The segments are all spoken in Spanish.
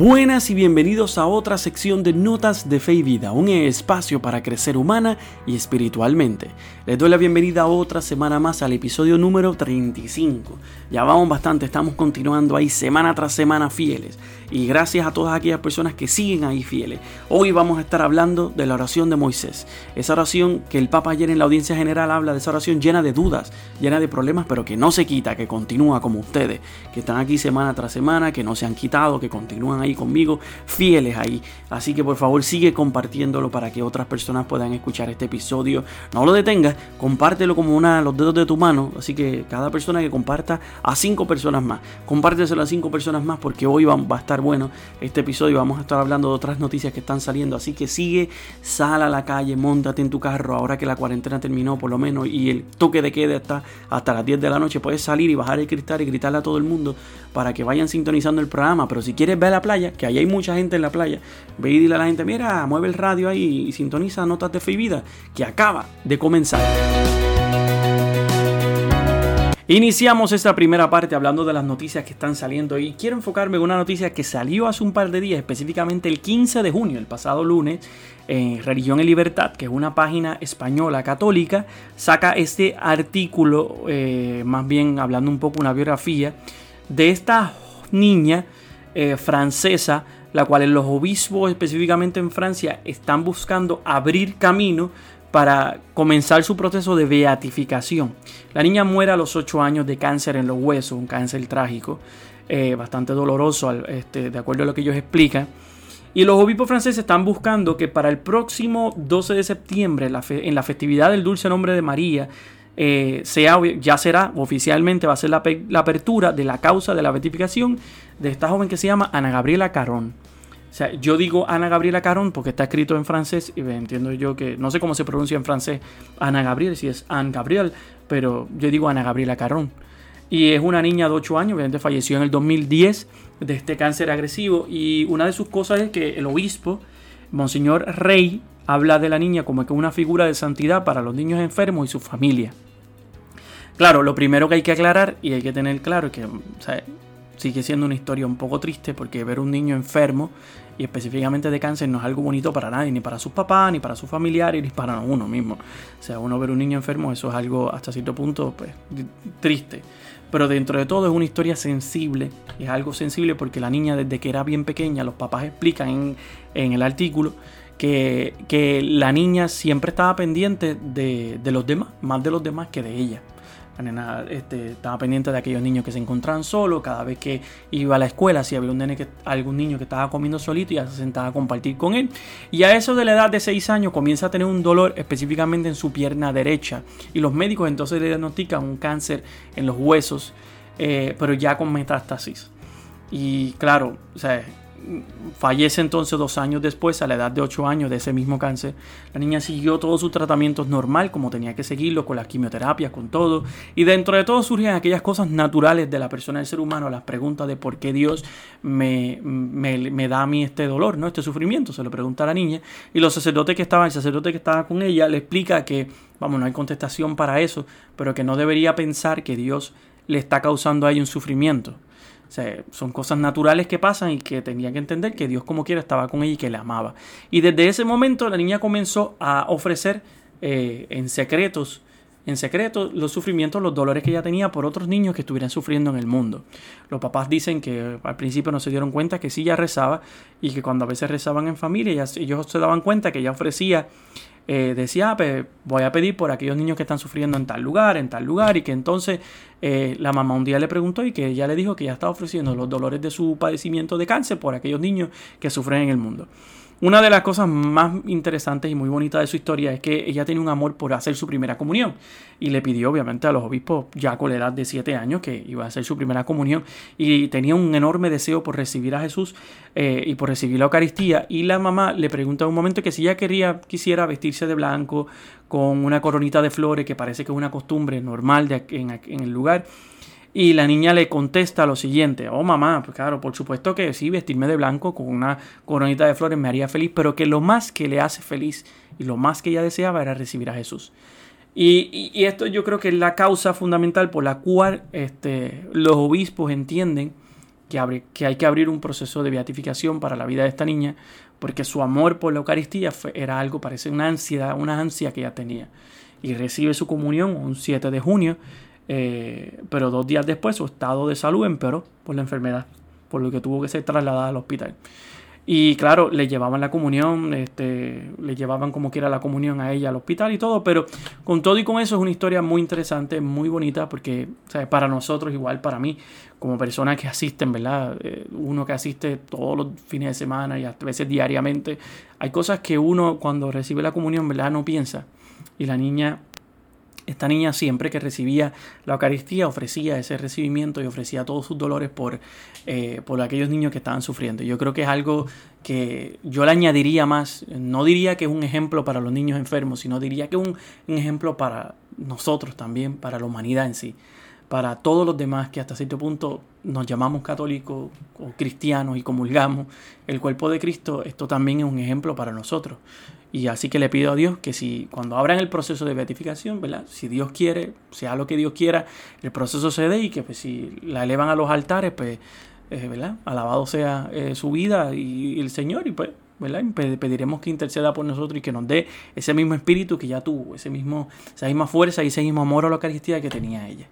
Buenas y bienvenidos a otra sección de Notas de Fe y Vida, un espacio para crecer humana y espiritualmente. Les doy la bienvenida a otra semana más al episodio número 35. Ya vamos bastante, estamos continuando ahí semana tras semana fieles. Y gracias a todas aquellas personas que siguen ahí fieles. Hoy vamos a estar hablando de la oración de Moisés. Esa oración que el Papa ayer en la audiencia general habla de esa oración llena de dudas, llena de problemas, pero que no se quita, que continúa como ustedes, que están aquí semana tras semana, que no se han quitado, que continúan ahí conmigo, fieles ahí. Así que por favor sigue compartiéndolo para que otras personas puedan escuchar este episodio. No lo detengas, compártelo como una los dedos de tu mano. Así que cada persona que comparta a cinco personas más, compárteselo a cinco personas más porque hoy va a estar bueno este episodio. Vamos a estar hablando de otras noticias que están saliendo. Así que sigue, sal a la calle, montate en tu carro. Ahora que la cuarentena terminó, por lo menos, y el toque de queda está hasta las 10 de la noche, puedes salir y bajar el cristal y gritarle a todo el mundo para que vayan sintonizando el programa. Pero si quieres ver a la playa, que ahí hay mucha gente en la playa, ve y dile a la gente: Mira, mueve el radio ahí y sintoniza Notas de Fe Vida, que acaba de comenzar. Iniciamos esta primera parte hablando de las noticias que están saliendo y quiero enfocarme en una noticia que salió hace un par de días, específicamente el 15 de junio, el pasado lunes, en Religión y Libertad, que es una página española católica, saca este artículo, eh, más bien hablando un poco una biografía, de esta niña eh, francesa, la cual los obispos específicamente en Francia están buscando abrir camino para comenzar su proceso de beatificación. La niña muere a los 8 años de cáncer en los huesos, un cáncer trágico, eh, bastante doloroso, este, de acuerdo a lo que ellos explican. Y los obispos franceses están buscando que para el próximo 12 de septiembre, en la festividad del dulce nombre de María, eh, sea, ya será oficialmente, va a ser la, la apertura de la causa de la beatificación de esta joven que se llama Ana Gabriela Carón. O sea, yo digo Ana Gabriela Caron porque está escrito en francés y entiendo yo que no sé cómo se pronuncia en francés Ana Gabriel, si es Anne Gabriel, pero yo digo Ana Gabriela Caron. Y es una niña de 8 años, obviamente falleció en el 2010 de este cáncer agresivo y una de sus cosas es que el obispo, Monseñor Rey, habla de la niña como que una figura de santidad para los niños enfermos y su familia. Claro, lo primero que hay que aclarar y hay que tener claro es que sigue siendo una historia un poco triste porque ver un niño enfermo y específicamente de cáncer no es algo bonito para nadie, ni para sus papás, ni para sus familiares, ni para uno mismo. O sea, uno ver un niño enfermo, eso es algo hasta cierto punto pues, triste. Pero dentro de todo es una historia sensible, es algo sensible porque la niña desde que era bien pequeña, los papás explican en, el artículo que, la niña siempre estaba pendiente de, de los demás, más de los demás que de ella. La nena este, estaba pendiente de aquellos niños que se encontraban solos. Cada vez que iba a la escuela, si había algún niño que estaba comiendo solito, ya se sentaba a compartir con él. Y a eso de la edad de 6 años comienza a tener un dolor específicamente en su pierna derecha. Y los médicos entonces le diagnostican un cáncer en los huesos, eh, pero ya con metástasis. Y claro, o sea, Fallece entonces dos años después, a la edad de 8 años de ese mismo cáncer. La niña siguió todos sus tratamientos normal, como tenía que seguirlo, con las quimioterapias, con todo. Y dentro de todo surgen aquellas cosas naturales de la persona, del ser humano, las preguntas de por qué Dios me, me, da a mí este dolor, ¿no? este sufrimiento. Se lo pregunta a la niña. Y los sacerdotes que estaban, el sacerdote que estaba con ella, le explica que, vamos, no hay contestación para eso, pero que no debería pensar que Dios le está causando a ella un sufrimiento son cosas naturales que pasan y que tenía que entender que Dios como quiera estaba con ella y que la amaba. Y desde ese momento la niña comenzó a ofrecer eh, en secretos, en secreto los sufrimientos, los dolores que ella tenía por otros niños que estuvieran sufriendo en el mundo. Los papás dicen que al principio no se dieron cuenta que sí ya rezaba y que cuando a veces rezaban en familia ellos se daban cuenta que ella ofrecía eh, decía, ah, pues, voy a pedir por aquellos niños que están sufriendo en tal lugar, en tal lugar, y que entonces eh, la mamá un día le preguntó y que ella le dijo que ya estaba ofreciendo los dolores de su padecimiento de cáncer por aquellos niños que sufren en el mundo. Una de las cosas más interesantes y muy bonitas de su historia es que ella tenía un amor por hacer su primera comunión. Y le pidió obviamente a los obispos ya con la edad de 7 años que iba a hacer su primera comunión. Y tenía un enorme deseo por recibir a Jesús eh, y por recibir la Eucaristía. Y la mamá le pregunta en un momento que si ella quería, quisiera vestirse de blanco con una coronita de flores que parece que es una costumbre normal de, en el lugar y la niña le contesta lo siguiente, oh mamá, pues claro, por supuesto que sí, vestirme de blanco con una coronita de flores me haría feliz, pero que lo más que le hace feliz y lo más que ella deseaba era recibir a Jesús. Y, esto yo creo que es la causa fundamental por la cual este, los obispos entienden que, que hay que abrir un proceso de beatificación para la vida de esta niña, porque su amor por la Eucaristía era algo, parece una ansiedad, una ansia que ella tenía. Y recibe su comunión un 7 de junio, eh, pero dos días después su estado de salud empeoró por la enfermedad, por lo que tuvo que ser trasladada al hospital. Y claro, le llevaban la comunión, este, le llevaban como quiera la comunión a ella al hospital y todo, pero con todo y con eso es una historia muy interesante, muy bonita, porque para nosotros, igual para mí, como personas que asisten, ¿verdad? Eh, uno que asiste todos los fines de semana y a veces diariamente, hay cosas que uno cuando recibe la comunión, ¿verdad? No piensa. Y la niña esta niña siempre que recibía la Eucaristía ofrecía ese recibimiento y ofrecía todos sus dolores por, eh, por aquellos niños que estaban sufriendo. Yo creo que es algo que yo le añadiría más, no diría que es un ejemplo para los niños enfermos, sino diría que es un, un ejemplo para nosotros también, para la humanidad en sí, para todos los demás que hasta cierto punto nos llamamos católicos o cristianos y comulgamos el cuerpo de Cristo, esto también es un ejemplo para nosotros. Y así que le pido a Dios que si cuando abran el proceso de beatificación, ¿verdad? Si Dios quiere, sea lo que Dios quiera, el proceso se dé y que pues, si la elevan a los altares, pues, eh, ¿verdad? Alabado sea eh, su vida y, el Señor y pues, ¿verdad? Pediremos que interceda por nosotros y que nos dé ese mismo espíritu que ya tuvo, ese mismo, esa misma fuerza y ese mismo amor a la Eucaristía que tenía ella.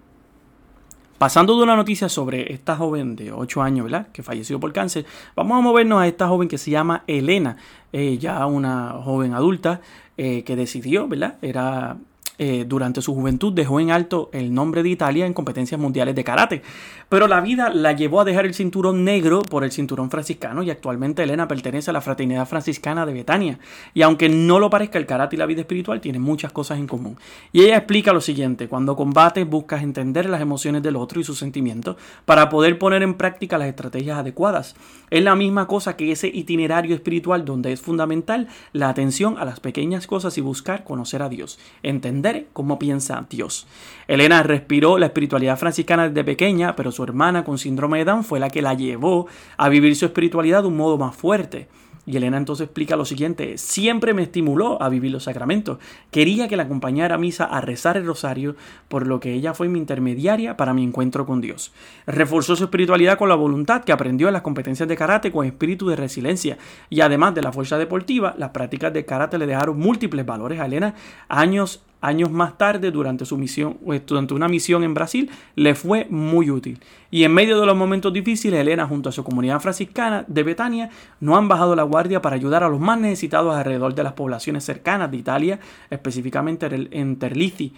Pasando de una noticia sobre esta joven de 8 años, ¿verdad? Que falleció por cáncer, vamos a movernos a esta joven que se llama Elena, eh, ya una joven adulta eh, que decidió, ¿verdad? Era eh, durante su juventud dejó en alto el nombre de Italia en competencias mundiales de karate, pero la vida la llevó a dejar el cinturón negro por el cinturón franciscano y actualmente Elena pertenece a la fraternidad franciscana de Betania. Y aunque no lo parezca, el karate y la vida espiritual tienen muchas cosas en común. Y ella explica lo siguiente, cuando combates buscas entender las emociones del otro y sus sentimientos para poder poner en práctica las estrategias adecuadas. Es la misma cosa que ese itinerario espiritual donde es fundamental la atención a las pequeñas cosas y buscar conocer a Dios, entender cómo piensa Dios. Elena respiró la espiritualidad franciscana desde pequeña, pero su hermana con síndrome de Down fue la que la llevó a vivir su espiritualidad de un modo más fuerte. Y Elena entonces explica lo siguiente, siempre me estimuló a vivir los sacramentos. Quería que la acompañara a misa a rezar el rosario, por lo que ella fue mi intermediaria para mi encuentro con Dios. Reforzó su espiritualidad con la voluntad que aprendió en las competencias de karate con espíritu de resiliencia. Y además de la fuerza deportiva, las prácticas de karate le dejaron múltiples valores a Elena años años más tarde, durante su misión, durante una misión en Brasil, le fue muy útil. Y en medio de los momentos difíciles, Elena, junto a su comunidad franciscana de Betania, no han bajado la guardia para ayudar a los más necesitados alrededor de las poblaciones cercanas de Italia, específicamente en Terlici.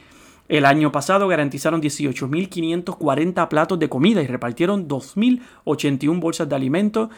El año pasado garantizaron 18.540 platos de comida y repartieron 2.081 bolsas de alimentos,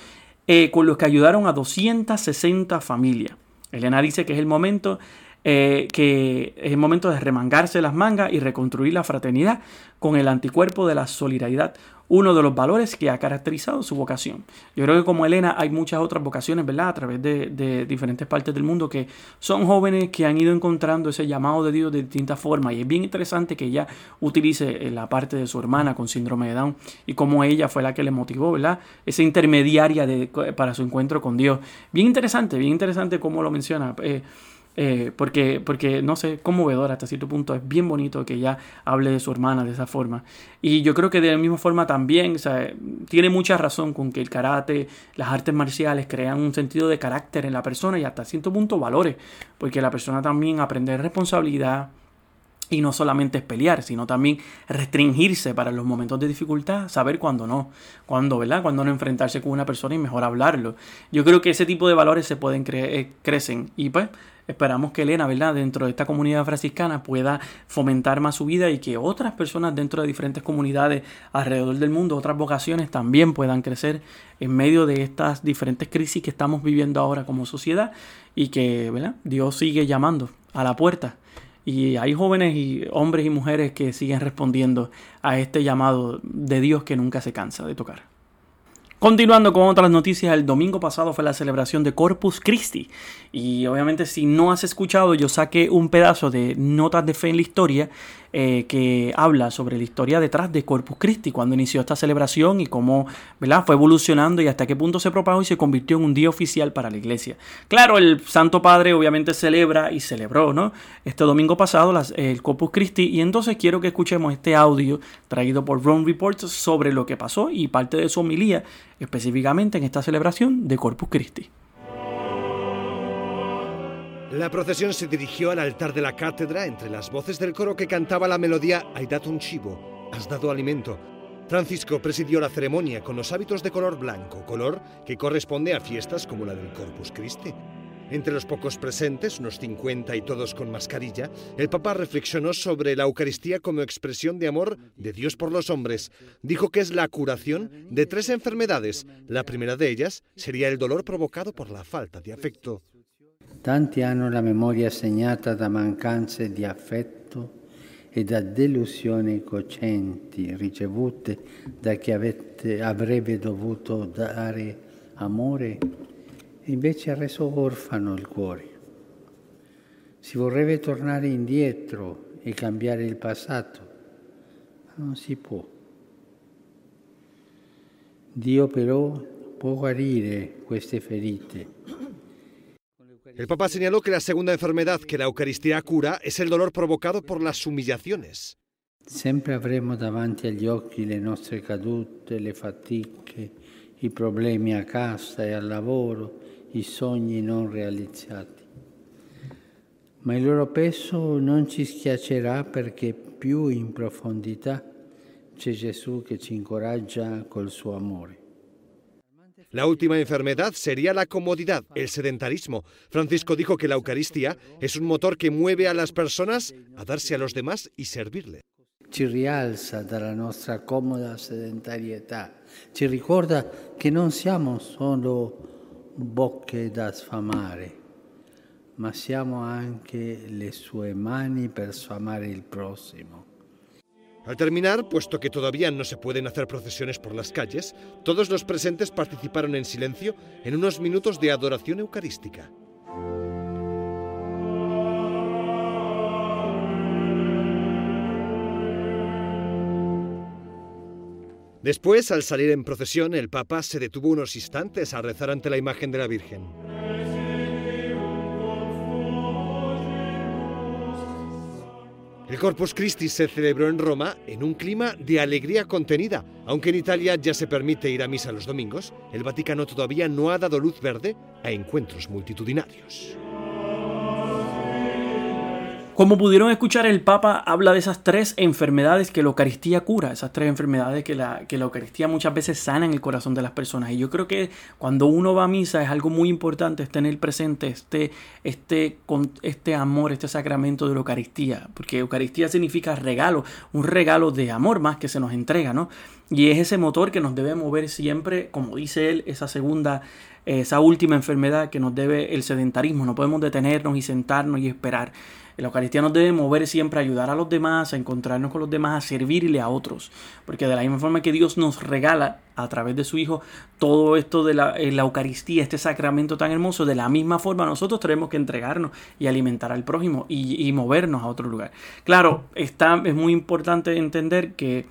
eh, con los que ayudaron a 260 familias. Elena dice que es el momento eh, que es el momento de remangarse las mangas y reconstruir la fraternidad con el anticuerpo de la solidaridad, uno de los valores que ha caracterizado su vocación. Yo creo que como Elena hay muchas otras vocaciones, ¿verdad? A través de, diferentes partes del mundo que son jóvenes que han ido encontrando ese llamado de Dios de distintas formas y es bien interesante que ella utilice eh, la parte de su hermana con síndrome de Down y como ella fue la que le motivó, ¿verdad? Esa intermediaria de, para su encuentro con Dios. Bien interesante, bien interesante cómo lo menciona. Eh, eh, porque, porque, no sé, conmovedor hasta cierto punto. Es bien bonito que ella hable de su hermana de esa forma. Y yo creo que de la misma forma también, o sea, tiene mucha razón con que el karate, las artes marciales crean un sentido de carácter en la persona y hasta cierto punto valores. Porque la persona también aprende responsabilidad, y no solamente es pelear, sino también restringirse para los momentos de dificultad, saber cuándo no, cuándo, ¿verdad? Cuándo no enfrentarse con una persona y mejor hablarlo. Yo creo que ese tipo de valores se pueden crecer, crecen y pues Esperamos que Elena, ¿verdad?, dentro de esta comunidad franciscana pueda fomentar más su vida y que otras personas dentro de diferentes comunidades alrededor del mundo, otras vocaciones también puedan crecer en medio de estas diferentes crisis que estamos viviendo ahora como sociedad y que, ¿verdad?, Dios sigue llamando a la puerta. Y hay jóvenes y hombres y mujeres que siguen respondiendo a este llamado de Dios que nunca se cansa de tocar. Continuando con otras noticias, el domingo pasado fue la celebración de Corpus Christi. Y obviamente si no has escuchado, yo saqué un pedazo de Notas de Fe en la Historia eh, que habla sobre la historia detrás de Corpus Christi, cuando inició esta celebración y cómo ¿verdad? fue evolucionando y hasta qué punto se propagó y se convirtió en un día oficial para la iglesia. Claro, el Santo Padre obviamente celebra y celebró ¿no? este domingo pasado el Corpus Christi y entonces quiero que escuchemos este audio traído por Rome Reports sobre lo que pasó y parte de su homilía específicamente en esta celebración de Corpus Christi. La procesión se dirigió al altar de la cátedra entre las voces del coro que cantaba la melodía Hay dato un chivo, has dado alimento. Francisco presidió la ceremonia con los hábitos de color blanco, color que corresponde a fiestas como la del Corpus Christi. Entre los pocos presentes, unos 50 y todos con mascarilla, el Papa reflexionó sobre la Eucaristía como expresión de amor de Dios por los hombres. Dijo que es la curación de tres enfermedades. La primera de ellas sería el dolor provocado por la falta de afecto. Tanti hanno la memoria segnata da mancanze di affetto e da delusioni cocenti ricevute da chi avete, avrebbe dovuto dare amore e invece ha reso orfano il cuore. Si vorrebbe tornare indietro e cambiare il passato, ma non si può. Dio però può guarire queste ferite El Papa señaló que la segunda enfermedad que la Eucaristía cura es el dolor provocado por las humillaciones. Sempre avremo davanti agli occhi le nostre cadute, le fatiche, i problemi a casa e al lavoro, i sogni non realizzati. Ma il loro peso non ci schiaccerà perché più in profondità c'è Gesù che ci incoraggia col suo amore. La última enfermedad sería la comodidad, el sedentarismo. Francisco dijo que la Eucaristía es un motor que mueve a las personas a darse a los demás y servirle. Ci rialza dalla nostra comoda sedentarietà, ci ricorda che non siamo solo bocche da sfamare, ma siamo anche le sue mani per sfamare il prossimo. Al terminar, puesto que todavía no se pueden hacer procesiones por las calles, todos los presentes participaron en silencio en unos minutos de adoración eucarística. Después, al salir en procesión, el Papa se detuvo unos instantes a rezar ante la imagen de la Virgen. El Corpus Christi se celebró en Roma en un clima de alegría contenida. Aunque en Italia ya se permite ir a misa los domingos, el Vaticano todavía no ha dado luz verde a encuentros multitudinarios. Como pudieron escuchar, el Papa habla de esas tres enfermedades que la Eucaristía cura, esas tres enfermedades que la, que la Eucaristía muchas veces sana en el corazón de las personas. Y yo creo que cuando uno va a misa es algo muy importante tener presente este, este, este amor, este sacramento de la Eucaristía, porque Eucaristía significa regalo, un regalo de amor más que se nos entrega, ¿no? Y es ese motor que nos debe mover siempre, como dice él, esa segunda esa última enfermedad que nos debe el sedentarismo. No podemos detenernos y sentarnos y esperar. La Eucaristía nos debe mover siempre a ayudar a los demás, a encontrarnos con los demás, a servirle a otros. Porque de la misma forma que Dios nos regala a través de su Hijo todo esto de la, eh, Eucaristía, este sacramento tan hermoso, de la misma forma nosotros tenemos que entregarnos y alimentar al prójimo y, movernos a otro lugar. Claro, está, es muy importante entender que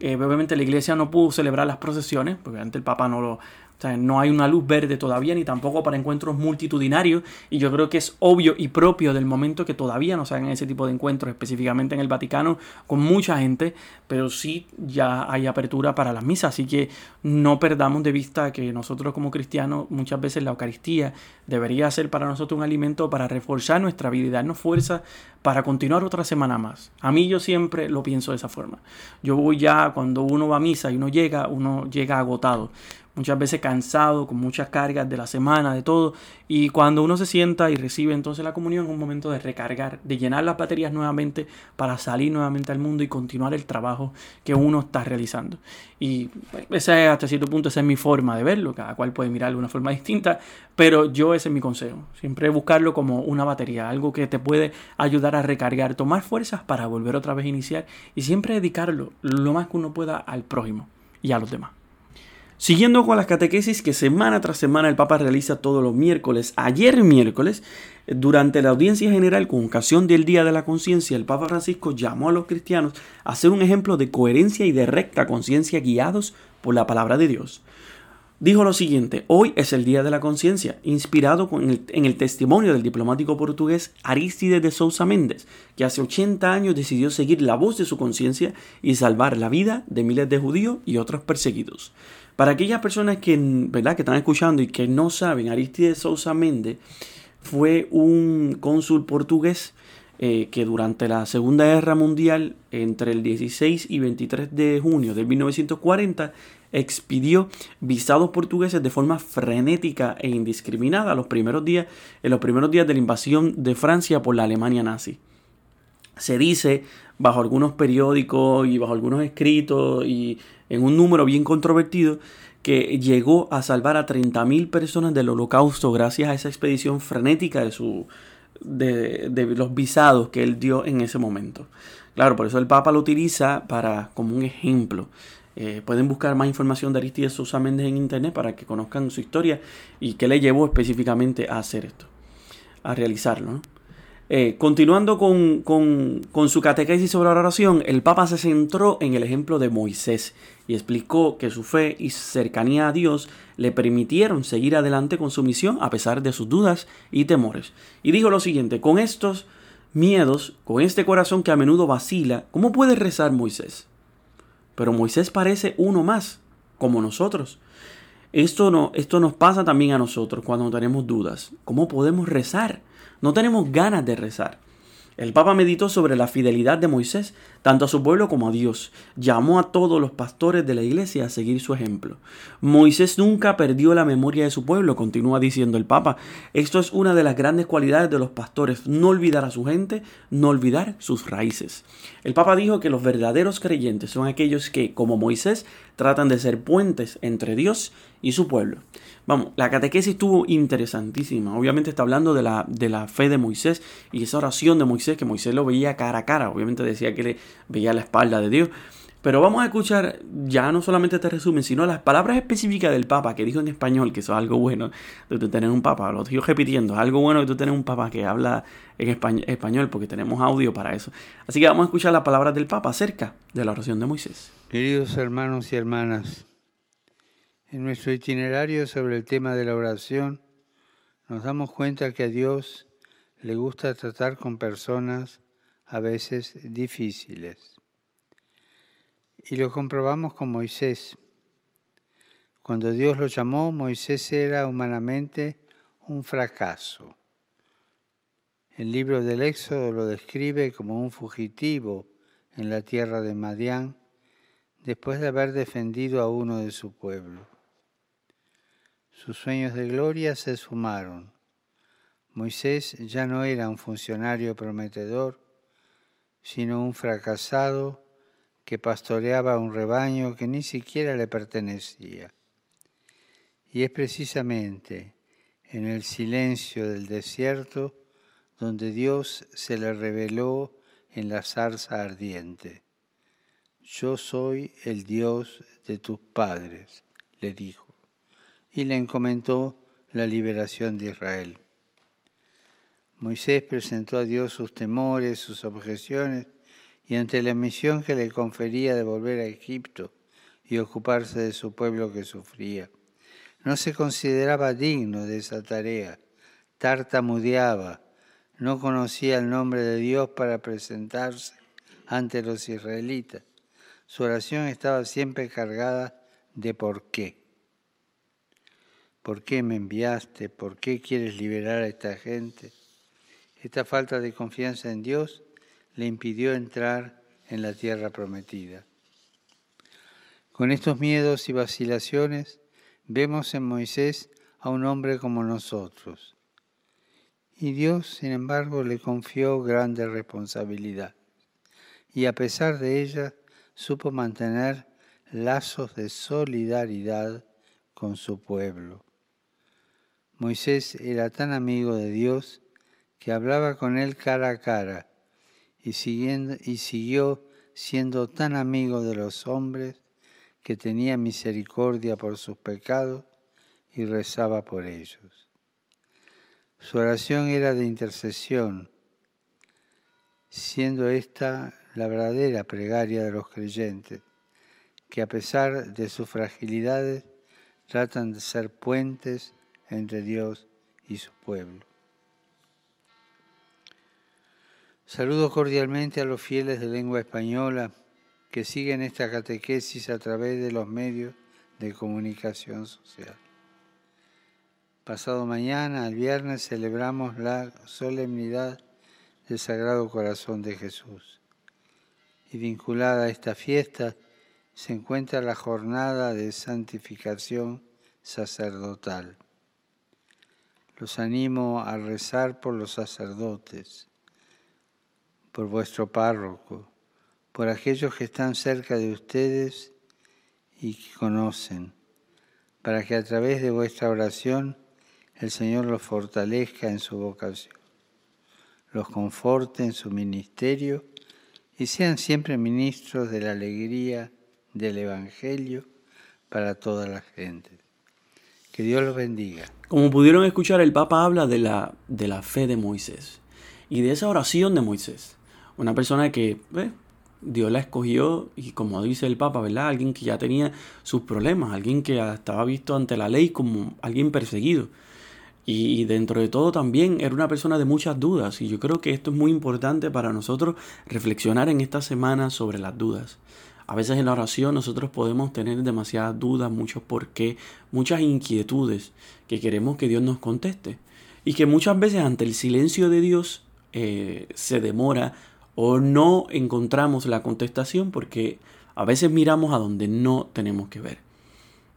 eh, obviamente la iglesia no pudo celebrar las procesiones, porque antes el Papa no lo, o sea, no hay una luz verde todavía, ni tampoco para encuentros multitudinarios. Y yo creo que es obvio y propio del momento que todavía no se hagan ese tipo de encuentros, específicamente en el Vaticano, con mucha gente, pero sí ya hay apertura para las misas. Así que no perdamos de vista que nosotros como cristianos, muchas veces la Eucaristía debería ser para nosotros un alimento para reforzar nuestra vida y darnos fuerza para continuar otra semana más. A mí yo siempre lo pienso de esa forma. Yo voy ya, cuando uno va a misa y uno llega, uno llega agotado muchas veces cansado, con muchas cargas de la semana, de todo. Y cuando uno se sienta y recibe entonces la comunión es un momento de recargar, de llenar las baterías nuevamente para salir nuevamente al mundo y continuar el trabajo que uno está realizando. Y ese es hasta cierto punto esa es mi forma de verlo, cada cual puede mirarlo de una forma distinta, pero yo ese es mi consejo, siempre buscarlo como una batería, algo que te puede ayudar a recargar, tomar fuerzas para volver otra vez a iniciar y siempre dedicarlo lo más que uno pueda al prójimo y a los demás. Siguiendo con las catequesis que semana tras semana el Papa realiza todos los miércoles, ayer miércoles, durante la audiencia general con ocasión del Día de la Conciencia, el Papa Francisco llamó a los cristianos a ser un ejemplo de coherencia y de recta conciencia guiados por la palabra de Dios. Dijo lo siguiente, hoy es el Día de la Conciencia, inspirado en el, testimonio del diplomático portugués Aristides de Sousa Méndez, que hace 80 años decidió seguir la voz de su conciencia y salvar la vida de miles de judíos y otros perseguidos. Para aquellas personas que, ¿verdad? que están escuchando y que no saben, Aristides Sousa Méndez fue un cónsul portugués eh, que durante la Segunda Guerra Mundial, entre el 16 y 23 de junio de 1940, expidió visados portugueses de forma frenética e indiscriminada los primeros días, en los primeros días de la invasión de Francia por la Alemania nazi. Se dice, bajo algunos periódicos y bajo algunos escritos y en un número bien controvertido que llegó a salvar a 30.000 personas del holocausto gracias a esa expedición frenética de, su, de, los visados que él dio en ese momento. Claro, por eso el Papa lo utiliza para, como un ejemplo. Eh, pueden buscar más información de Aristides Sosa Méndez en internet para que conozcan su historia y qué le llevó específicamente a hacer esto, a realizarlo. Eh, continuando con, con, su catequesis sobre la oración, el Papa se centró en el ejemplo de Moisés y explicó que su fe y cercanía a Dios le permitieron seguir adelante con su misión a pesar de sus dudas y temores. Y dijo lo siguiente, con estos miedos, con este corazón que a menudo vacila, ¿cómo puede rezar Moisés? Pero Moisés parece uno más, como nosotros. Esto, no, esto nos pasa también a nosotros cuando tenemos dudas. ¿Cómo podemos rezar? No tenemos ganas de rezar. El Papa meditó sobre la fidelidad de Moisés, tanto a su pueblo como a Dios. Llamó a todos los pastores de la iglesia a seguir su ejemplo. Moisés nunca perdió la memoria de su pueblo, continúa diciendo el Papa. Esto es una de las grandes cualidades de los pastores, no olvidar a su gente, no olvidar sus raíces. El Papa dijo que los verdaderos creyentes son aquellos que, como Moisés, tratan de ser puentes entre Dios y su pueblo. Vamos, la catequesis estuvo interesantísima. Obviamente está hablando de la, de la fe de Moisés y esa oración de Moisés, que Moisés lo veía cara a cara. Obviamente decía que le veía la espalda de Dios. Pero vamos a escuchar ya no solamente este resumen, sino las palabras específicas del Papa que dijo en español, que eso es algo bueno de tener un Papa. Lo estoy repitiendo, es algo bueno de tú tener un Papa que habla en español, porque tenemos audio para eso. Así que vamos a escuchar las palabras del Papa acerca de la oración de Moisés. Queridos hermanos y hermanas, en nuestro itinerario sobre el tema de la oración, nos damos cuenta que a Dios le gusta tratar con personas a veces difíciles. Y lo comprobamos con Moisés. Cuando Dios lo llamó, Moisés era humanamente un fracaso. El libro del Éxodo lo describe como un fugitivo en la tierra de Madián después de haber defendido a uno de su pueblo. Sus sueños de gloria se sumaron. Moisés ya no era un funcionario prometedor, sino un fracasado que pastoreaba un rebaño que ni siquiera le pertenecía. Y es precisamente en el silencio del desierto donde Dios se le reveló en la zarza ardiente. Yo soy el Dios de tus padres, le dijo y le encomendó la liberación de Israel. Moisés presentó a Dios sus temores, sus objeciones, y ante la misión que le confería de volver a Egipto y ocuparse de su pueblo que sufría, no se consideraba digno de esa tarea, tartamudeaba, no conocía el nombre de Dios para presentarse ante los israelitas. Su oración estaba siempre cargada de por qué. ¿Por qué me enviaste? ¿Por qué quieres liberar a esta gente? Esta falta de confianza en Dios le impidió entrar en la tierra prometida. Con estos miedos y vacilaciones vemos en Moisés a un hombre como nosotros. Y Dios, sin embargo, le confió grande responsabilidad. Y a pesar de ella, supo mantener lazos de solidaridad con su pueblo. Moisés era tan amigo de Dios que hablaba con él cara a cara y, siguió siendo tan amigo de los hombres que tenía misericordia por sus pecados y rezaba por ellos. Su oración era de intercesión, siendo esta la verdadera plegaria de los creyentes, que a pesar de sus fragilidades tratan de ser puentes entre Dios y su pueblo. Saludo cordialmente a los fieles de lengua española que siguen esta catequesis a través de los medios de comunicación social. Pasado mañana, el viernes, celebramos la solemnidad del Sagrado Corazón de Jesús. Y vinculada a esta fiesta se encuentra la jornada de santificación sacerdotal. Los animo a rezar por los sacerdotes por vuestro párroco, por aquellos que están cerca de ustedes y que conocen, para que a través de vuestra oración el Señor los fortalezca en su vocación, los conforte en su ministerio y sean siempre ministros de la alegría del Evangelio para toda la gente. Que Dios los bendiga. Como pudieron escuchar, el Papa habla de la, de la fe de Moisés y de esa oración de Moisés. Una persona que eh, Dios la escogió y como dice el Papa, ¿verdad? Alguien que ya tenía sus problemas, alguien que estaba visto ante la ley como alguien perseguido. Y dentro de todo también era una persona de muchas dudas. Y yo creo que esto es muy importante para nosotros reflexionar en esta semana sobre las dudas. A veces en la oración nosotros podemos tener demasiadas dudas, muchos por qué, muchas inquietudes que queremos que Dios nos conteste. Y que muchas veces ante el silencio de Dios eh, se demora o no encontramos la contestación porque a veces miramos a donde no tenemos que ver.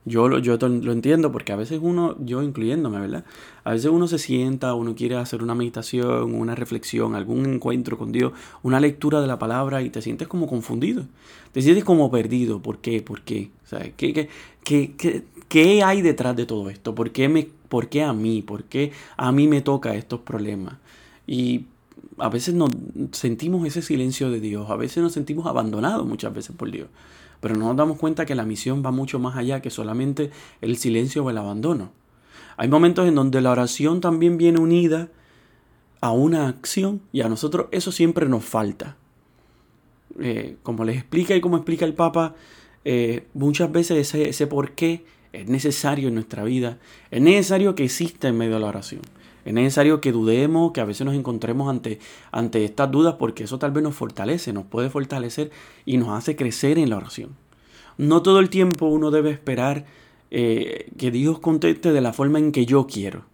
Yo, lo, yo lo entiendo porque a veces uno, yo incluyéndome, ¿verdad? A veces uno se sienta, uno quiere hacer una meditación, una reflexión, algún encuentro con Dios, una lectura de la palabra y te sientes como confundido. Te sientes como perdido. ¿Por qué? ¿Por qué? ¿qué, qué, qué, qué, hay detrás de todo esto? ¿Por qué, me, ¿Por qué a mí? ¿Por qué a mí me toca estos problemas? Y a veces nos sentimos ese silencio de Dios, a veces nos sentimos abandonados muchas veces por Dios, pero no nos damos cuenta que la misión va mucho más allá que solamente el silencio o el abandono. Hay momentos en donde la oración también viene unida a una acción y a nosotros eso siempre nos falta. Eh, como les explica y como explica el Papa, eh, muchas veces ese, ese por qué es necesario en nuestra vida, es necesario que exista en medio de la oración. Es necesario que dudemos, que a veces nos encontremos ante, ante estas dudas porque eso tal vez nos fortalece, nos puede fortalecer y nos hace crecer en la oración. No todo el tiempo uno debe esperar eh, que Dios conteste de la forma en que yo quiero.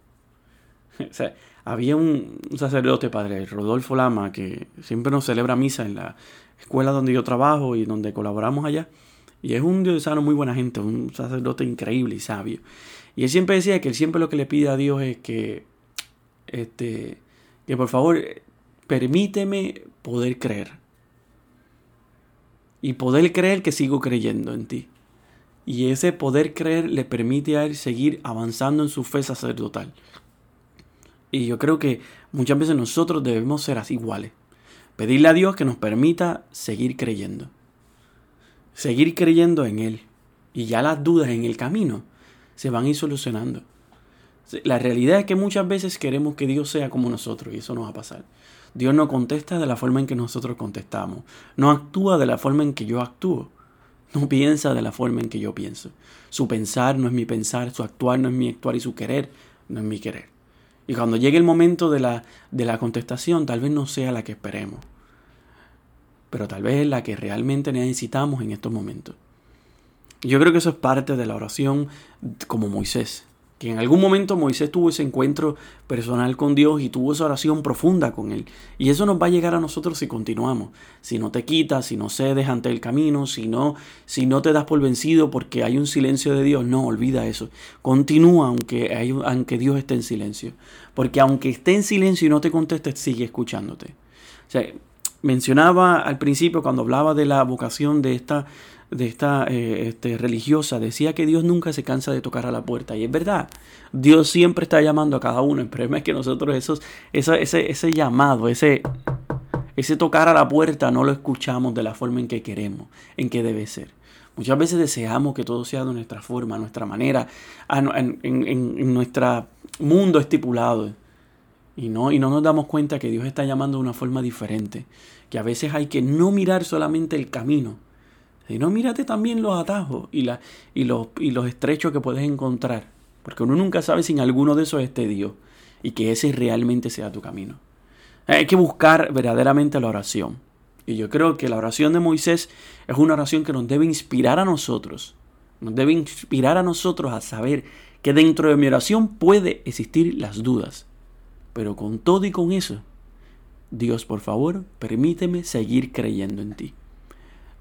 había un, sacerdote, padre Rodolfo Lama, que siempre nos celebra misa en la escuela donde yo trabajo y donde colaboramos allá. Y es un diosano muy buena gente, un sacerdote increíble y sabio. Y él siempre decía que él siempre lo que le pide a Dios es que este, que por favor permíteme poder creer. Y poder creer que sigo creyendo en ti. Y ese poder creer le permite a él seguir avanzando en su fe sacerdotal. Y yo creo que muchas veces nosotros debemos ser así iguales. Pedirle a Dios que nos permita seguir creyendo. Seguir creyendo en Él. Y ya las dudas en el camino se van a ir solucionando. La realidad es que muchas veces queremos que Dios sea como nosotros y eso no va a pasar. Dios no contesta de la forma en que nosotros contestamos. No actúa de la forma en que yo actúo. No piensa de la forma en que yo pienso. Su pensar no es mi pensar, su actuar no es mi actuar y su querer no es mi querer. Y cuando llegue el momento de la, de la contestación, tal vez no sea la que esperemos. Pero tal vez es la que realmente necesitamos en estos momentos. Yo creo que eso es parte de la oración como Moisés que en algún momento Moisés tuvo ese encuentro personal con Dios y tuvo esa oración profunda con Él. Y eso nos va a llegar a nosotros si continuamos. Si no te quitas, si no cedes ante el camino, si no, si no te das por vencido porque hay un silencio de Dios, no, olvida eso. Continúa aunque, aunque Dios esté en silencio. Porque aunque esté en silencio y no te conteste, sigue escuchándote. O sea, mencionaba al principio cuando hablaba de la vocación de esta de esta eh, este, religiosa decía que Dios nunca se cansa de tocar a la puerta. Y es verdad, Dios siempre está llamando a cada uno. El problema es que nosotros esos, ese, ese llamado, ese, ese tocar a la puerta no lo escuchamos de la forma en que queremos, en que debe ser. Muchas veces deseamos que todo sea de nuestra forma, nuestra manera, en, en nuestro mundo estipulado. Y no, y no nos damos cuenta que Dios está llamando de una forma diferente. Que a veces hay que no mirar solamente el camino, sino mírate también los atajos y, la, y, los, y los estrechos que puedes encontrar. Porque uno nunca sabe si en alguno de esos esté Dios y que ese realmente sea tu camino. Hay que buscar verdaderamente la oración. Y yo creo que la oración de Moisés es una oración que nos debe inspirar a nosotros. Nos debe inspirar a nosotros a saber que dentro de mi oración puede existir las dudas. Pero con todo y con eso, Dios, por favor, permíteme seguir creyendo en ti.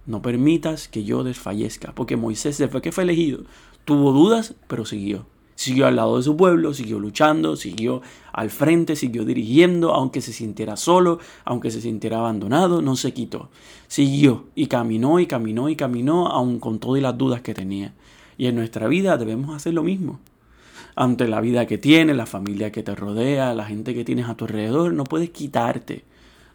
No permitas que yo desfallezca, porque Moisés, después que fue elegido, tuvo dudas, pero siguió. Siguió al lado de su pueblo, siguió luchando, siguió al frente, siguió dirigiendo, aunque se sintiera solo, aunque se sintiera abandonado, no se quitó. Siguió y caminó y caminó y caminó, aun con todas las dudas que tenía. Y en nuestra vida debemos hacer lo mismo. Ante la vida que tienes, la familia que te rodea, la gente que tienes a tu alrededor, no puedes quitarte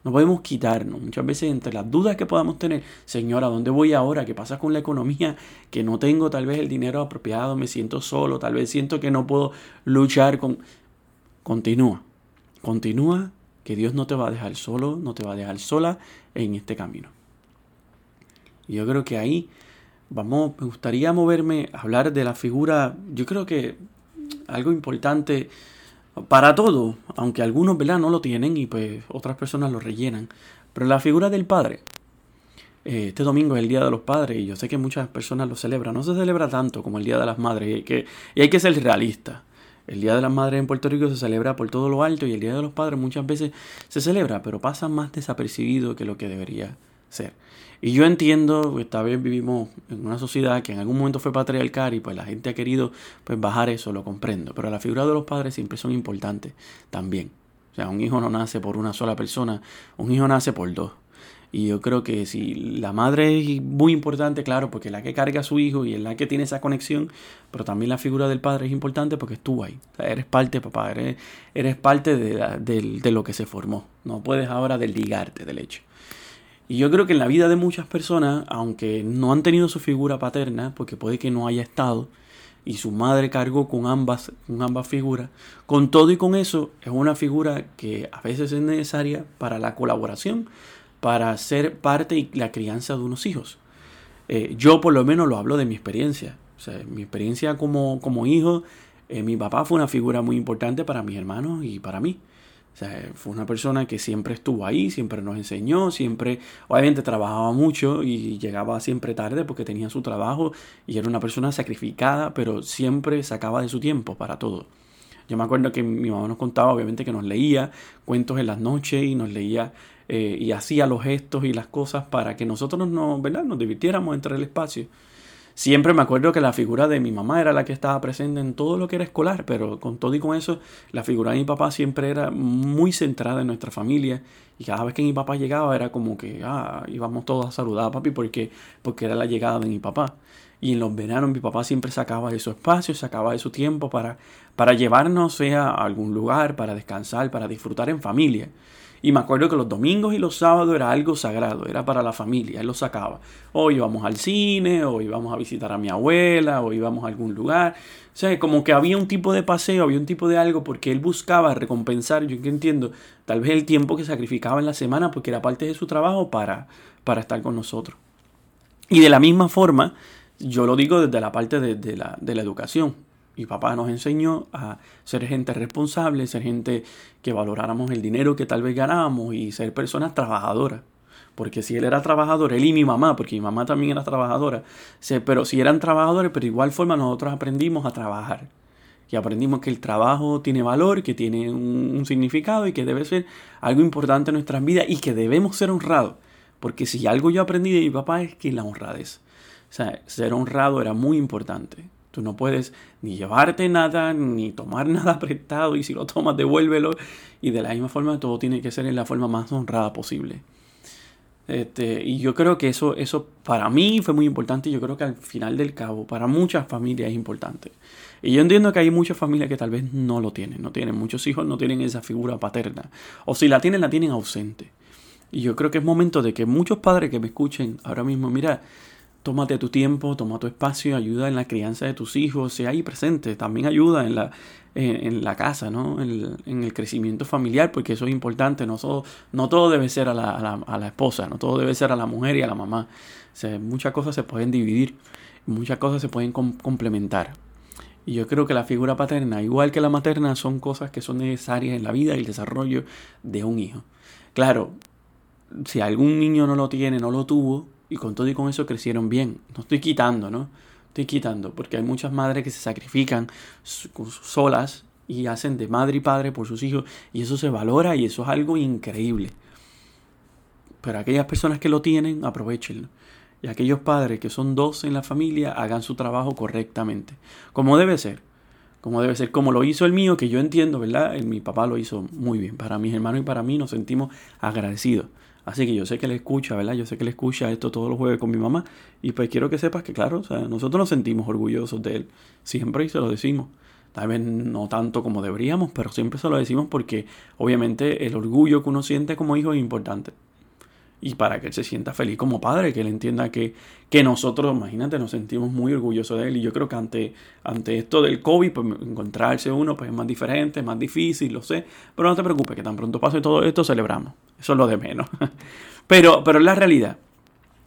no podemos quitarnos. Muchas veces entre las dudas que podamos tener, Señor, ¿a dónde voy ahora? ¿Qué pasa con la economía? Que no tengo tal vez el dinero apropiado, me siento solo, tal vez siento que no puedo luchar con... Continúa, continúa, que Dios no te va a dejar solo, no te va a dejar sola en este camino. Y yo creo que ahí vamos, me gustaría moverme, a hablar de la figura, yo creo que algo importante para todo, aunque algunos ¿verdad? no lo tienen y pues otras personas lo rellenan. Pero la figura del padre, eh, este domingo es el Día de los Padres y yo sé que muchas personas lo celebran. No se celebra tanto como el Día de las Madres y hay que, y hay que ser realista. El Día de las Madres en Puerto Rico se celebra por todo lo alto y el Día de los Padres muchas veces se celebra, pero pasa más desapercibido que lo que debería ser. Y yo entiendo, que esta vez vivimos en una sociedad que en algún momento fue patriarcal y pues la gente ha querido pues bajar eso, lo comprendo. Pero la figura de los padres siempre son importantes también. O sea, un hijo no nace por una sola persona, un hijo nace por dos. Y yo creo que si la madre es muy importante, claro, porque es la que carga a su hijo y es la que tiene esa conexión, pero también la figura del padre es importante porque estuvo ahí. O sea, eres parte, papá, eres, eres parte de, de, lo que se formó. No puedes ahora desligarte del hecho. Y yo creo que en la vida de muchas personas, aunque no han tenido su figura paterna, porque puede que no haya estado, y su madre cargó con ambas, con ambas figuras, con todo y con eso es una figura que a veces es necesaria para la colaboración, para ser parte y la crianza de unos hijos. Eh, yo por lo menos lo hablo de mi experiencia. Mi experiencia como, como hijo, eh, mi papá fue una figura muy importante para mis hermanos y para mí. O sea, fue una persona que siempre estuvo ahí, siempre nos enseñó, siempre, obviamente trabajaba mucho y llegaba siempre tarde porque tenía su trabajo y era una persona sacrificada, pero siempre sacaba de su tiempo para todo. Yo me acuerdo que mi mamá nos contaba, obviamente, que nos leía cuentos en las noches y nos leía eh, y hacía los gestos y las cosas para que nosotros no, ¿verdad? nos divirtiéramos entre el espacio. Siempre me acuerdo que la figura de mi mamá era la que estaba presente en todo lo que era escolar, pero con todo y con eso, la figura de mi papá siempre era muy centrada en nuestra familia. Y cada vez que mi papá llegaba era como que, ah, íbamos todos a saludar a papi porque, porque era la llegada de mi papá. Y en los veranos mi papá siempre sacaba de su espacio, sacaba de su tiempo para, para llevarnos a algún lugar, para descansar, para disfrutar en familia. Y me acuerdo que los domingos y los sábados era algo sagrado, era para la familia, él lo sacaba. O íbamos al cine, o íbamos a visitar a mi abuela, o íbamos a algún lugar. O sea, como que había un tipo de paseo, había un tipo de algo, porque él buscaba recompensar, yo que entiendo, tal vez el tiempo que sacrificaba en la semana, porque era parte de su trabajo para, para estar con nosotros. Y de la misma forma, yo lo digo desde la parte de, la, de la educación. Mi papá nos enseñó a ser gente responsable, ser gente que valoráramos el dinero que tal vez ganábamos y ser personas trabajadoras. Porque si él era trabajador, él y mi mamá, porque mi mamá también era trabajadora, pero si eran trabajadores, pero de igual forma nosotros aprendimos a trabajar. Y aprendimos que el trabajo tiene valor, que tiene un, significado y que debe ser algo importante en nuestras vidas y que debemos ser honrados. Porque si algo yo aprendí de mi papá es que la honradez. O sea, ser honrado era muy importante. Tú no puedes ni llevarte nada, ni tomar nada prestado, y si lo tomas, devuélvelo. Y de la misma forma, todo tiene que ser en la forma más honrada posible. Este, y yo creo que eso, eso para mí fue muy importante y yo creo que al final del cabo, para muchas familias es importante. Y yo entiendo que hay muchas familias que tal vez no lo tienen, no tienen muchos hijos, no tienen esa figura paterna. O si la tienen, la tienen ausente. Y yo creo que es momento de que muchos padres que me escuchen ahora mismo, mira, tómate tu tiempo, toma tu espacio, ayuda en la crianza de tus hijos, sea ahí presente, también ayuda en la, en, la casa, ¿no? En, el crecimiento familiar, porque eso es importante, no, no todo debe ser a la, a, la, esposa, no todo debe ser a la mujer y a la mamá, muchas cosas se pueden dividir, muchas cosas se pueden complementar. Y yo creo que la figura paterna, igual que la materna, son cosas que son necesarias en la vida y el desarrollo de un hijo. Claro, si algún niño no lo tiene, no lo tuvo, y con todo y con eso crecieron bien. No estoy quitando, ¿no? Estoy quitando, porque hay muchas madres que se sacrifican solas y hacen de madre y padre por sus hijos, y eso se valora y eso es algo increíble. Pero aquellas personas que lo tienen, aprovechenlo. Y aquellos padres que son dos en la familia, hagan su trabajo correctamente. Como debe ser. Como debe ser. Como lo hizo el mío, que yo entiendo, ¿verdad? Mi papá lo hizo muy bien. Para mis hermanos y para mí nos sentimos agradecidos. Así que yo sé que le escucha, ¿verdad? Yo sé que le escucha esto todos los jueves con mi mamá. Y pues quiero que sepas que, claro, o sea, nosotros nos sentimos orgullosos de él. Siempre y se lo decimos. Tal vez no tanto como deberíamos, pero siempre se lo decimos porque obviamente el orgullo que uno siente como hijo es importante y para que él se sienta feliz como padre, que él entienda que, que nosotros, imagínate, nos sentimos muy orgullosos de él. Y yo creo que ante, ante esto del COVID, pues encontrarse uno pues, es más diferente, es más difícil, lo sé. Pero no te preocupes, que tan pronto pase todo esto, celebramos. Eso es lo de menos. pero, pero es la realidad.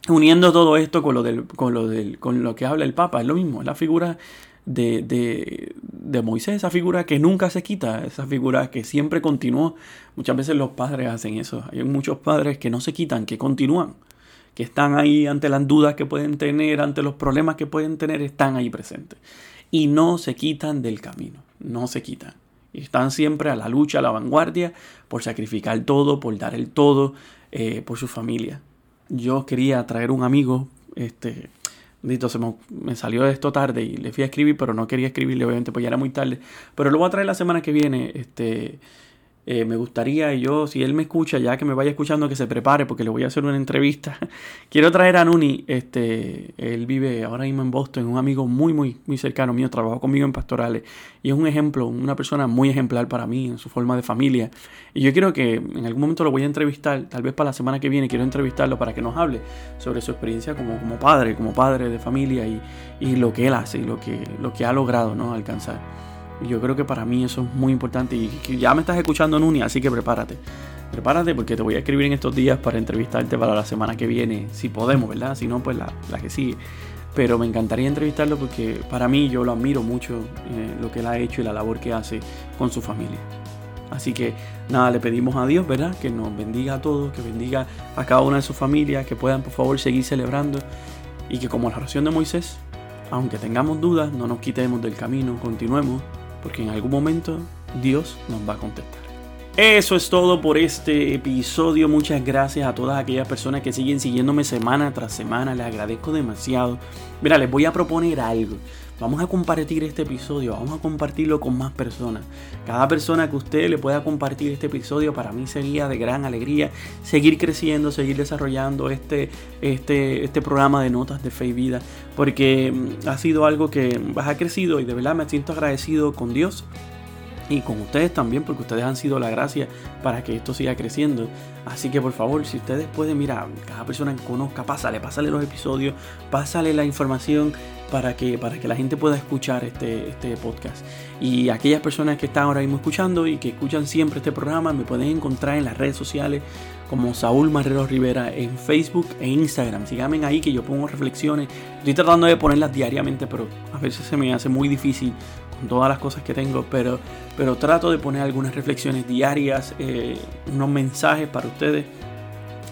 Uniendo todo esto con lo, del, con, lo del, con lo que habla el Papa, es lo mismo, es la figura de, de, de, Moisés, esa figura que nunca se quita, esa figura que siempre continuó. Muchas veces los padres hacen eso. Hay muchos padres que no se quitan, que continúan, que están ahí ante las dudas que pueden tener, ante los problemas que pueden tener, están ahí presentes. Y no se quitan del camino, no se quitan. Están siempre a la lucha, a la vanguardia, por sacrificar todo, por dar el todo, eh, por su familia. Yo quería traer un amigo, este, se me, salió esto tarde y le fui a escribir, pero no quería escribirle, obviamente, pues ya era muy tarde. Pero lo voy a traer la semana que viene. Este, eh, me gustaría, yo, si él me escucha, ya que me vaya escuchando, que se prepare, porque le voy a hacer una entrevista. Quiero traer a Nuni, este, él vive ahora mismo en Boston, un amigo muy, muy, muy cercano mío, trabajó conmigo en pastorales, y es un ejemplo, una persona muy ejemplar para mí, en su forma de familia. Y yo quiero que en algún momento lo voy a entrevistar, tal vez para la semana que viene, quiero entrevistarlo para que nos hable sobre su experiencia como, como padre, como padre de familia, y, y lo que él hace, y lo que, lo que ha logrado ¿no? alcanzar. Y yo creo que para mí eso es muy importante. Y ya me estás escuchando, Nuni, así que prepárate. Prepárate porque te voy a escribir en estos días para entrevistarte para la semana que viene. Si podemos, ¿verdad? Si no, pues la, que sigue. Pero me encantaría entrevistarlo porque para mí yo lo admiro mucho eh, lo que él ha hecho y la labor que hace con su familia. Así que nada, le pedimos a Dios, ¿verdad? Que nos bendiga a todos, que bendiga a cada una de sus familias, que puedan por favor seguir celebrando y que como la oración de Moisés, aunque tengamos dudas, no nos quitemos del camino, continuemos porque en algún momento Dios nos va a contestar. Eso es todo por este episodio. Muchas gracias a todas aquellas personas que siguen siguiéndome semana tras semana. Les agradezco demasiado. Mira, les voy a proponer algo. Vamos a compartir este episodio, vamos a compartirlo con más personas. Cada persona que usted le pueda compartir este episodio para mí sería de gran alegría seguir creciendo, seguir desarrollando este, este, este programa de notas de fe y vida, porque mm, ha sido algo que ha crecido y de verdad me siento agradecido con Dios y con ustedes también, porque ustedes han sido la gracia para que esto siga creciendo. Así que por favor, si ustedes pueden, mira, cada persona que conozca, pásale, pásale los episodios, pásale la información para que, para que la gente pueda escuchar este, este podcast. Y aquellas personas que están ahora mismo escuchando y que escuchan siempre este programa, me pueden encontrar en las redes sociales como Saúl Marrero Rivera en Facebook e Instagram. Síganme ahí que yo pongo reflexiones. Estoy tratando de ponerlas diariamente, pero a veces se me hace muy difícil todas las cosas que tengo, pero, pero trato de poner algunas reflexiones diarias, eh, unos mensajes para ustedes.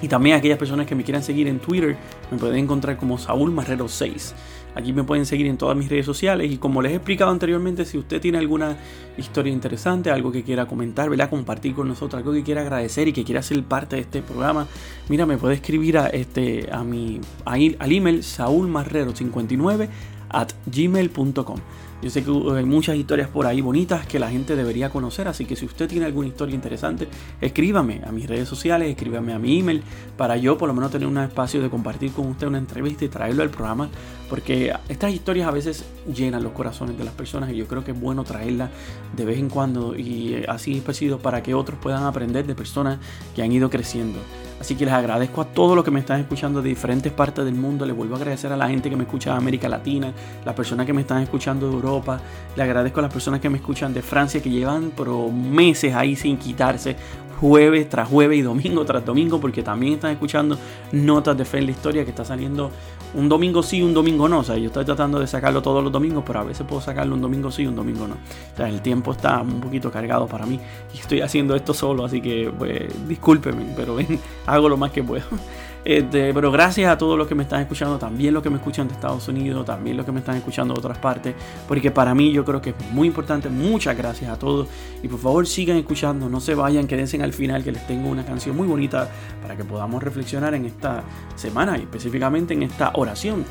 Y también aquellas personas que me quieran seguir en Twitter, me pueden encontrar como Saúl Marrero 6. Aquí me pueden seguir en todas mis redes sociales y como les he explicado anteriormente, si usted tiene alguna historia interesante, algo que quiera comentar, ¿verdad? compartir con nosotros, algo que quiera agradecer y que quiera ser parte de este programa, mira, me puede escribir a, este, a mi, al email saulmarrero59 at gmail.com. Yo sé que hay muchas historias por ahí bonitas que la gente debería conocer, así que si usted tiene alguna historia interesante, escríbame a mis redes sociales, escríbame a mi email, para yo por lo menos tener un espacio de compartir con usted una entrevista y traerlo al programa, porque estas historias a veces llenan los corazones de las personas y yo creo que es bueno traerlas de vez en cuando y así es para que otros puedan aprender de personas que han ido creciendo. Así que les agradezco a todos los que me están escuchando de diferentes partes del mundo. Les vuelvo a agradecer a la gente que me escucha de América Latina, las personas que me están escuchando de Europa. Les agradezco a las personas que me escuchan de Francia, que llevan por meses ahí sin quitarse jueves tras jueves y domingo tras domingo, porque también están escuchando notas de fe en la historia que está saliendo un domingo sí, un domingo no. O sea, yo estoy tratando de sacarlo todos los domingos, pero a veces puedo sacarlo un domingo sí, un domingo no. O sea, el tiempo está un poquito cargado para mí y estoy haciendo esto solo, así que pues, discúlpenme, pero ven, hago lo más que puedo. Este, pero gracias a todos los que me están escuchando, también los que me escuchan de Estados Unidos, también los que me están escuchando de otras partes, porque para mí yo creo que es muy importante. Muchas gracias a todos y por favor sigan escuchando, no se vayan, quédense al final que les tengo una canción muy bonita para que podamos reflexionar en esta semana y específicamente en esta oración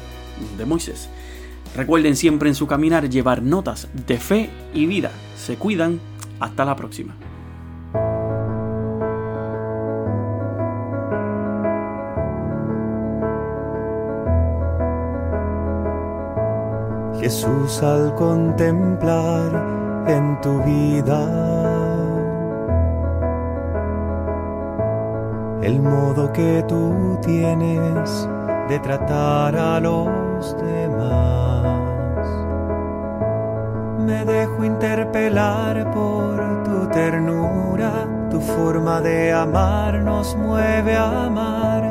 de Moisés. Recuerden siempre en su caminar llevar notas de fe y vida. Se cuidan. Hasta la próxima. Jesús al contemplar en tu vida el modo que tú tienes de tratar a los demás. Me dejo interpelar por tu ternura, tu forma de amar nos mueve a amar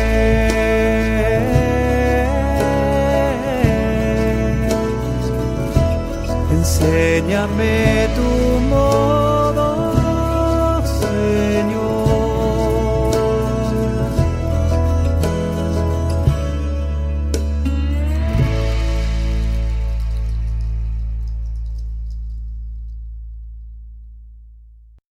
Enséñame tu amor.